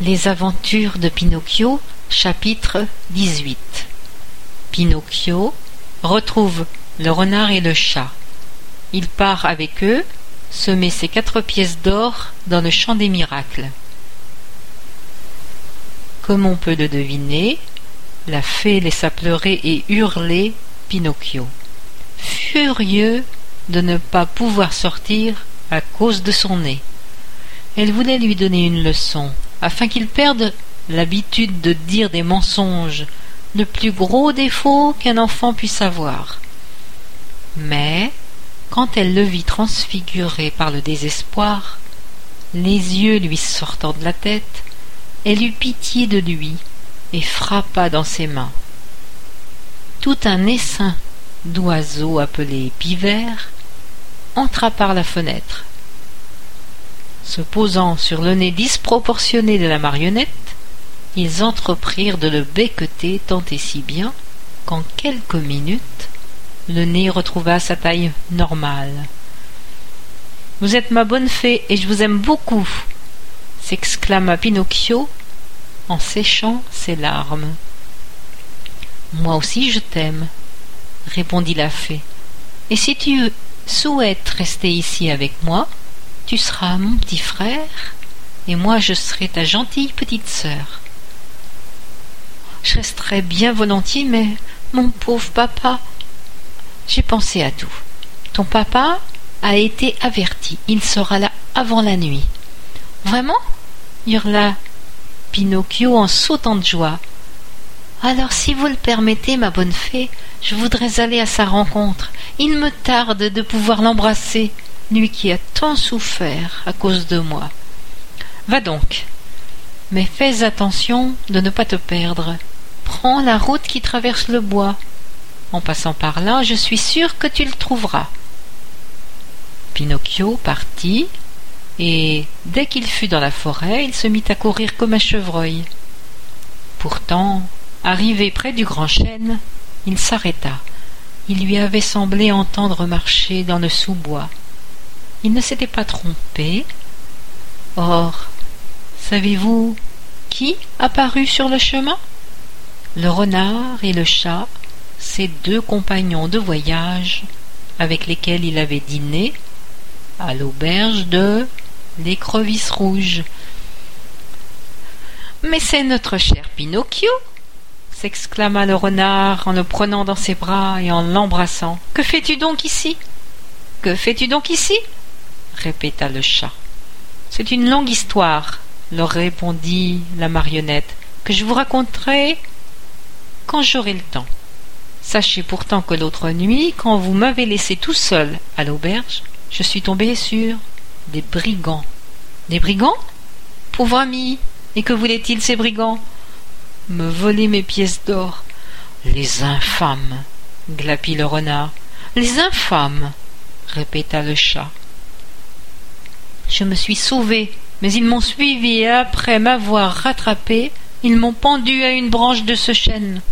Les aventures de Pinocchio, chapitre 18 Pinocchio retrouve le renard et le chat. Il part avec eux semer ses quatre pièces d'or dans le champ des miracles. Comme on peut le deviner, la fée laissa pleurer et hurler Pinocchio, furieux de ne pas pouvoir sortir à cause de son nez. Elle voulait lui donner une leçon, afin qu'il perde l'habitude de dire des mensonges, le plus gros défaut qu'un enfant puisse avoir. Mais, quand elle le vit transfiguré par le désespoir, les yeux lui sortant de la tête, elle eut pitié de lui et frappa dans ses mains. Tout un essaim d'oiseaux appelés pivers entra par la fenêtre se posant sur le nez disproportionné de la marionnette, ils entreprirent de le becqueter tant et si bien qu'en quelques minutes le nez retrouva sa taille normale. Vous êtes ma bonne fée et je vous aime beaucoup, s'exclama Pinocchio en séchant ses larmes. Moi aussi je t'aime, répondit la fée. Et si tu souhaites rester ici avec moi, tu seras mon petit frère, et moi je serai ta gentille petite sœur. Je resterai bien volontiers, mais mon pauvre papa. J'ai pensé à tout. Ton papa a été averti. Il sera là avant la nuit. Vraiment? hurla Pinocchio en sautant de joie. Alors, si vous le permettez, ma bonne fée, je voudrais aller à sa rencontre. Il me tarde de pouvoir l'embrasser lui qui a tant souffert à cause de moi. Va donc. Mais fais attention de ne pas te perdre. Prends la route qui traverse le bois. En passant par là, je suis sûr que tu le trouveras. Pinocchio partit, et dès qu'il fut dans la forêt, il se mit à courir comme un chevreuil. Pourtant, arrivé près du grand chêne, il s'arrêta. Il lui avait semblé entendre marcher dans le sous-bois. Il ne s'était pas trompé. Or, savez-vous qui apparut sur le chemin? Le renard et le chat, ses deux compagnons de voyage avec lesquels il avait dîné à l'auberge de l'écrevisse rouge. Mais c'est notre cher Pinocchio s'exclama le renard en le prenant dans ses bras et en l'embrassant. Que fais-tu donc ici? Que fais-tu donc ici? Répéta le chat. C'est une longue histoire, leur répondit la marionnette, que je vous raconterai quand j'aurai le temps. Sachez pourtant que l'autre nuit, quand vous m'avez laissé tout seul à l'auberge, je suis tombé sur des brigands. Des brigands? Pauvre ami Et que voulaient-ils ces brigands? Me voler mes pièces d'or. Les infâmes glapit le renard. Les infâmes répéta le chat. Je me suis sauvé, mais ils m'ont suivi et après m'avoir rattrapé, ils m'ont pendu à une branche de ce chêne.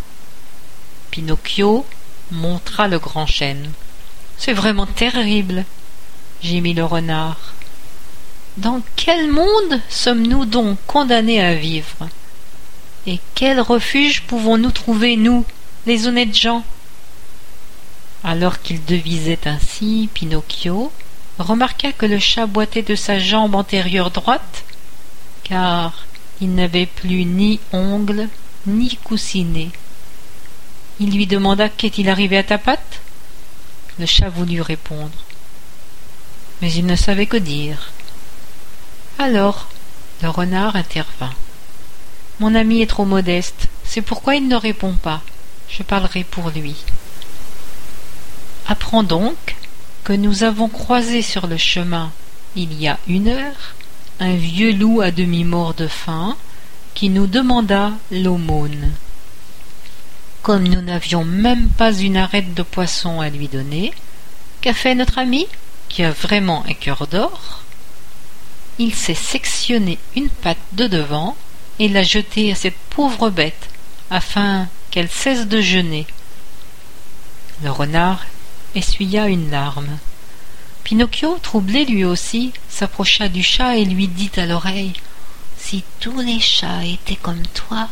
Pinocchio montra le grand chêne. C'est vraiment terrible, gémit le renard. Dans quel monde sommes-nous donc condamnés à vivre? Et quel refuge pouvons-nous trouver, nous, les honnêtes gens? Alors qu'il devisait ainsi, Pinocchio remarqua que le chat boitait de sa jambe antérieure droite, car il n'avait plus ni ongles ni coussinet. Il lui demanda Qu'est-il arrivé à ta patte? Le chat voulut répondre, mais il ne savait que dire. Alors le renard intervint. Mon ami est trop modeste, c'est pourquoi il ne répond pas. Je parlerai pour lui. Apprends donc que nous avons croisé sur le chemin il y a une heure un vieux loup à demi mort de faim qui nous demanda l'aumône. Comme nous n'avions même pas une arête de poisson à lui donner, qu'a fait notre ami, qui a vraiment un cœur d'or? Il s'est sectionné une patte de devant et l'a jetée à cette pauvre bête, afin qu'elle cesse de jeûner. Le renard essuya une larme. Pinocchio, troublé lui aussi, s'approcha du chat et lui dit à l'oreille Si tous les chats étaient comme toi,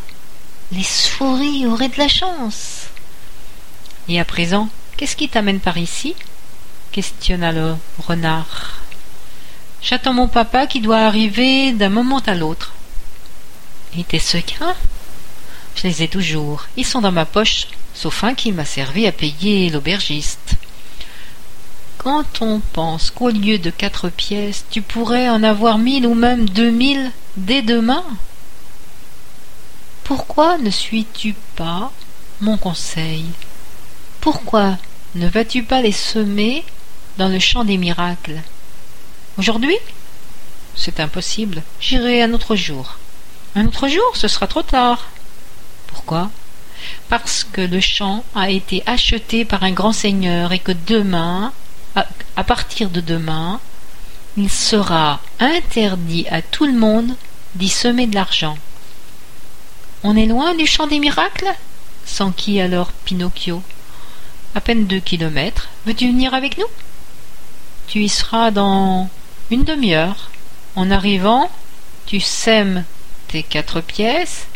les souris auraient de la chance. Et à présent, qu'est-ce qui t'amène par ici? Questionna le renard. J'attends mon papa qui doit arriver d'un moment à l'autre. Et tes secrets? Je les ai toujours. Ils sont dans ma poche, sauf un qui m'a servi à payer l'aubergiste. Quand on pense qu'au lieu de quatre pièces, tu pourrais en avoir mille ou même deux mille dès demain, pourquoi ne suis-tu pas mon conseil? Pourquoi ne vas-tu pas les semer dans le champ des miracles? Aujourd'hui? C'est impossible. J'irai un autre jour. Un autre jour, ce sera trop tard. Pourquoi? Parce que le champ a été acheté par un grand seigneur et que demain à, partir de demain, il sera interdit à tout le monde d'y semer de l'argent. On est loin du champ des miracles? S'enquit alors Pinocchio? À peine deux kilomètres. Veux-tu venir avec nous? Tu y seras dans une demi-heure. En arrivant, tu sèmes tes quatre pièces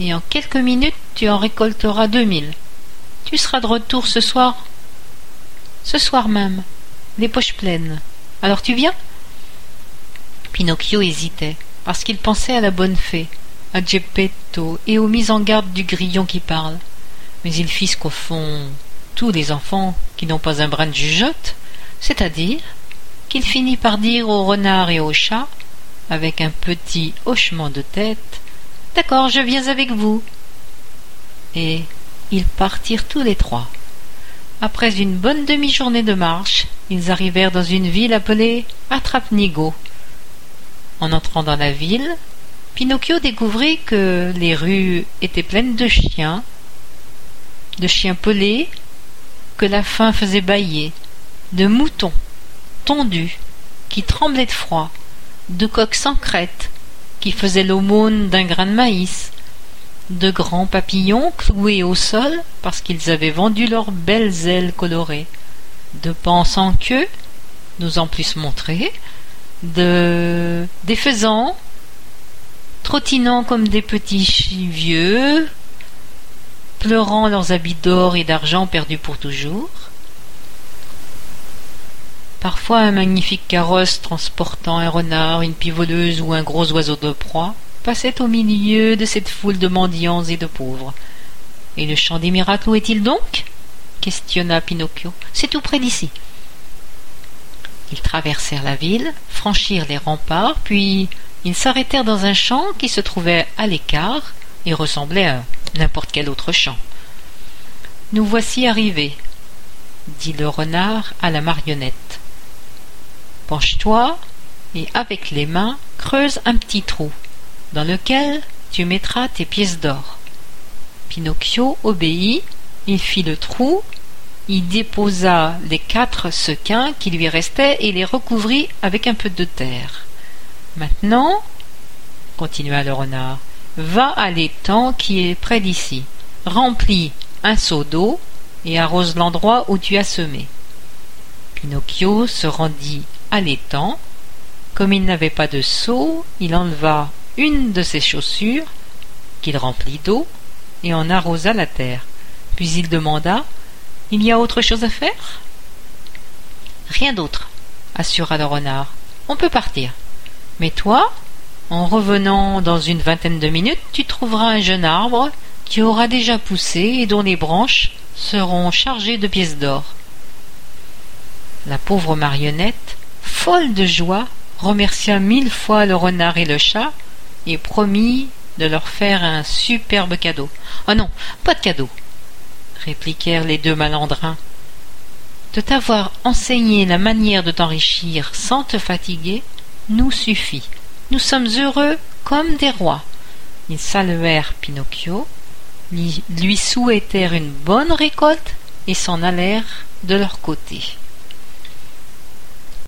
et en quelques minutes tu en récolteras deux mille. Tu seras de retour ce soir ce soir même, les poches pleines. Alors tu viens? Pinocchio hésitait, parce qu'il pensait à la bonne fée, à Geppetto et aux mises en garde du grillon qui parle. Mais il fit ce qu'au fond tous les enfants qui n'ont pas un brin de jugeote, c'est-à-dire qu'il finit par dire au renard et au chat, avec un petit hochement de tête, D'accord, je viens avec vous. Et ils partirent tous les trois. Après une bonne demi-journée de marche, ils arrivèrent dans une ville appelée Atrapnigo. En entrant dans la ville, Pinocchio découvrit que les rues étaient pleines de chiens, de chiens pelés que la faim faisait bâiller, de moutons tondus qui tremblaient de froid, de coqs sans crête qui faisaient l'aumône d'un grain de maïs, de grands papillons cloués au sol parce qu'ils avaient vendu leurs belles ailes colorées, de pans sans queue, nous en plus montrer, de des faisans trottinant comme des petits vieux, pleurant leurs habits d'or et d'argent perdus pour toujours. Parfois un magnifique carrosse transportant un renard, une pivoleuse ou un gros oiseau de proie, passait au milieu de cette foule de mendiants et de pauvres. Et le champ des miracles où est-il donc? questionna Pinocchio. C'est tout près d'ici. Ils traversèrent la ville, franchirent les remparts, puis ils s'arrêtèrent dans un champ qui se trouvait à l'écart et ressemblait à n'importe quel autre champ. Nous voici arrivés, dit le renard à la marionnette. Penche-toi et avec les mains creuse un petit trou dans lequel tu mettras tes pièces d'or. Pinocchio obéit, il fit le trou, il déposa les quatre sequins qui lui restaient et les recouvrit avec un peu de terre. Maintenant, continua le renard, va à l'étang qui est près d'ici, remplis un seau d'eau et arrose l'endroit où tu as semé. Pinocchio se rendit à l'étang. Comme il n'avait pas de seau, il enleva une de ses chaussures, qu'il remplit d'eau, et en arrosa la terre. Puis il demanda Il y a autre chose à faire? Rien d'autre, assura le renard. On peut partir. Mais toi, en revenant dans une vingtaine de minutes, tu trouveras un jeune arbre qui aura déjà poussé et dont les branches seront chargées de pièces d'or. La pauvre marionnette, folle de joie, remercia mille fois le renard et le chat et promit de leur faire un superbe cadeau. Oh non, pas de cadeau, répliquèrent les deux malandrins. De t'avoir enseigné la manière de t'enrichir sans te fatiguer nous suffit. Nous sommes heureux comme des rois. Ils saluèrent Pinocchio, lui souhaitèrent une bonne récolte et s'en allèrent de leur côté.